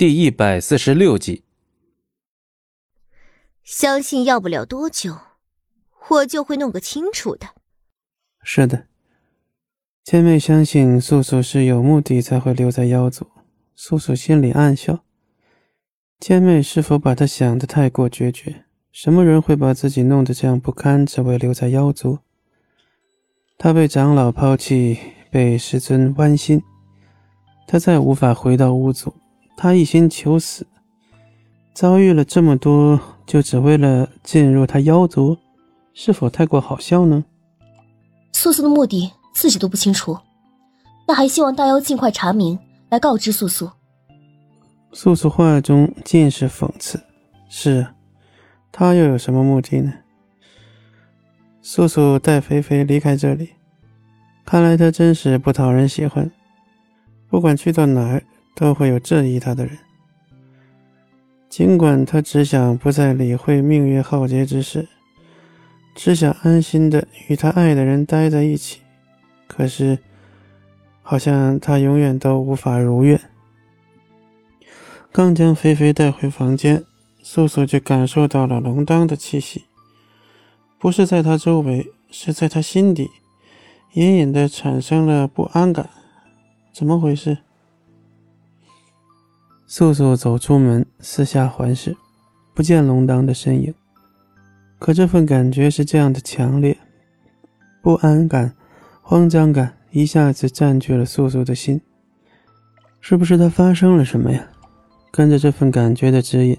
第一百四十六集。相信要不了多久，我就会弄个清楚的。是的，千妹相信素素是有目的才会留在妖族。素素心里暗笑，千妹是否把她想的太过决绝？什么人会把自己弄得这样不堪，只为留在妖族？她被长老抛弃，被师尊剜心，她再无法回到巫族。他一心求死，遭遇了这么多，就只为了进入他妖族，是否太过好笑呢？素素的目的自己都不清楚，那还希望大妖尽快查明，来告知素素。素素话中尽是讽刺。是，他又有什么目的呢？素素带肥肥离开这里，看来他真是不讨人喜欢，不管去到哪儿。都会有质疑他的人，尽管他只想不再理会命运浩劫之事，只想安心的与他爱的人待在一起，可是，好像他永远都无法如愿。刚将菲菲带回房间，素素就感受到了龙当的气息，不是在他周围，是在他心底，隐隐的产生了不安感。怎么回事？素素走出门，四下环视，不见龙当的身影。可这份感觉是这样的强烈，不安感、慌张感一下子占据了素素的心。是不是他发生了什么呀？跟着这份感觉的指引，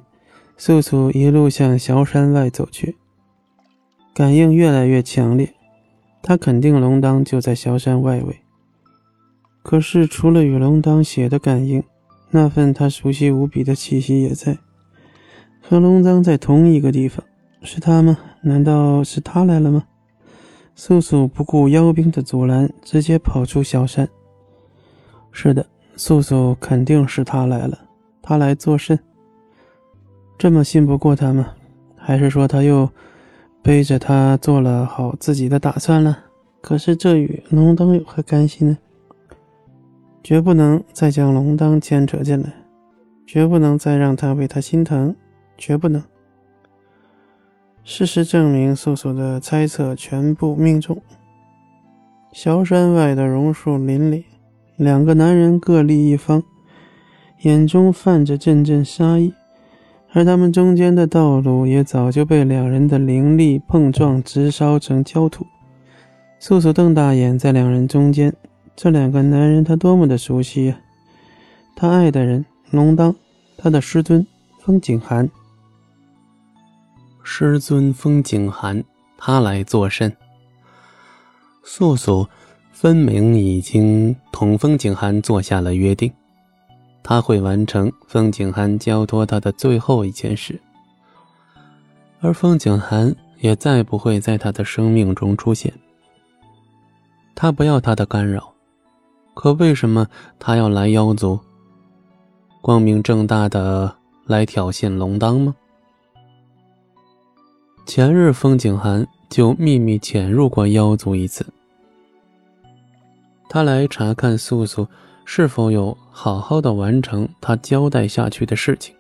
素素一路向小山外走去。感应越来越强烈，他肯定龙当就在小山外围。可是除了与龙当写的感应，那份他熟悉无比的气息也在，和龙章在同一个地方，是他吗？难道是他来了吗？素素不顾妖兵的阻拦，直接跑出小山。是的，素素肯定是他来了。他来作甚？这么信不过他吗？还是说他又背着他做了好自己的打算了？可是这与龙灯有何干系呢？绝不能再将龙当牵扯进来，绝不能再让他为他心疼，绝不能。事实证明，素素的猜测全部命中。小山外的榕树林里，两个男人各立一方，眼中泛着阵阵杀意，而他们中间的道路也早就被两人的灵力碰撞直烧成焦土。素素瞪大眼，在两人中间。这两个男人，他多么的熟悉呀！他爱的人龙当，他的师尊风景寒。师尊风景寒，他来作甚？素素分明已经同风景寒做下了约定，他会完成风景寒交托他的最后一件事，而风景寒也再不会在他的生命中出现。他不要他的干扰。可为什么他要来妖族？光明正大的来挑衅龙当吗？前日风景寒就秘密潜入过妖族一次，他来查看素素是否有好好的完成他交代下去的事情。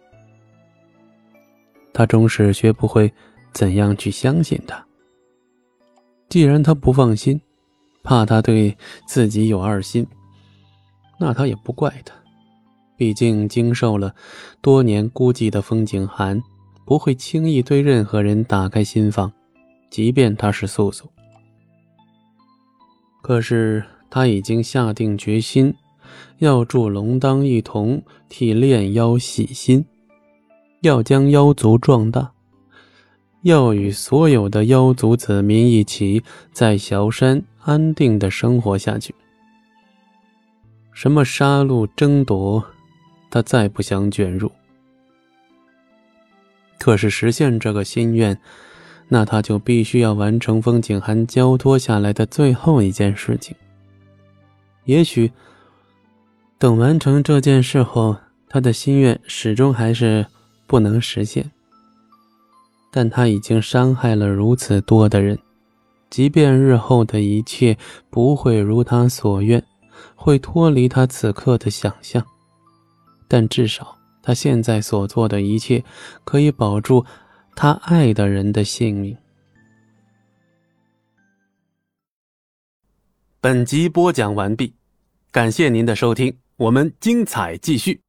他终是学不会怎样去相信他。既然他不放心，怕他对自己有二心。那他也不怪他，毕竟经受了多年孤寂的风景寒，不会轻易对任何人打开心房，即便他是素素。可是他已经下定决心，要助龙当一同替炼妖洗心，要将妖族壮大，要与所有的妖族子民一起在小山安定的生活下去。什么杀戮争夺，他再不想卷入。可是实现这个心愿，那他就必须要完成风景寒交托下来的最后一件事情。也许，等完成这件事后，他的心愿始终还是不能实现。但他已经伤害了如此多的人，即便日后的一切不会如他所愿。会脱离他此刻的想象，但至少他现在所做的一切，可以保住他爱的人的性命。本集播讲完毕，感谢您的收听，我们精彩继续。